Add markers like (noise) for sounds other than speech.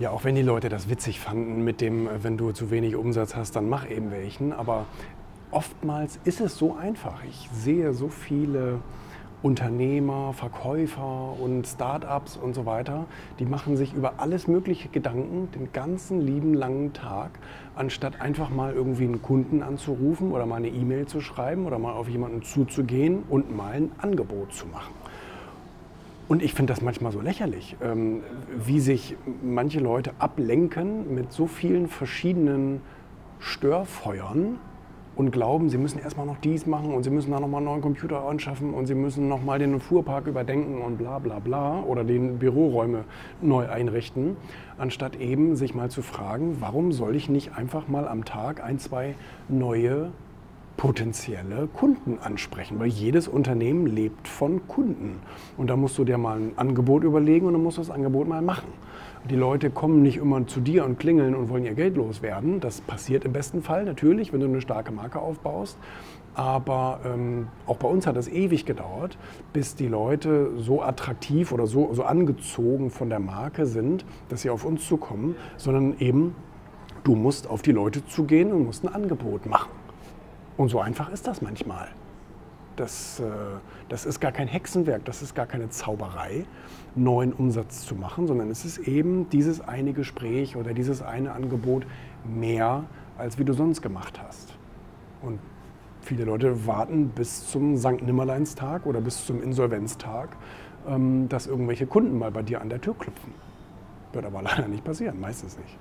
Ja, auch wenn die Leute das witzig fanden mit dem, äh, wenn du zu wenig Umsatz hast, dann mach eben welchen. Aber oftmals ist es so einfach. Ich sehe so viele Unternehmer, Verkäufer und Startups und so weiter, die machen sich über alles mögliche Gedanken den ganzen lieben langen Tag, anstatt einfach mal irgendwie einen Kunden anzurufen oder mal eine E-Mail zu schreiben oder mal auf jemanden zuzugehen und mal ein Angebot zu machen. Und ich finde das manchmal so lächerlich, ähm, wie sich manche Leute ablenken mit so vielen verschiedenen Störfeuern und glauben, sie müssen erstmal noch dies machen und sie müssen da nochmal einen neuen Computer anschaffen und sie müssen nochmal den Fuhrpark überdenken und bla bla bla oder den Büroräume neu einrichten, anstatt eben sich mal zu fragen, warum soll ich nicht einfach mal am Tag ein, zwei neue potenzielle Kunden ansprechen, weil jedes Unternehmen lebt von Kunden. Und da musst du dir mal ein Angebot überlegen und dann musst du das Angebot mal machen. Die Leute kommen nicht immer zu dir und klingeln und wollen ihr Geld loswerden. Das passiert im besten Fall natürlich, wenn du eine starke Marke aufbaust. Aber ähm, auch bei uns hat es ewig gedauert, bis die Leute so attraktiv oder so, so angezogen von der Marke sind, dass sie auf uns zukommen, sondern eben du musst auf die Leute zugehen und musst ein Angebot machen. Und so einfach ist das manchmal. Das, äh, das ist gar kein Hexenwerk, das ist gar keine Zauberei, neuen Umsatz zu machen, sondern es ist eben dieses eine Gespräch oder dieses eine Angebot mehr, als wie du sonst gemacht hast. Und viele Leute warten bis zum St. Nimmerleinstag oder bis zum Insolvenztag, ähm, dass irgendwelche Kunden mal bei dir an der Tür klopfen. Wird aber (laughs) leider nicht passieren, meistens nicht.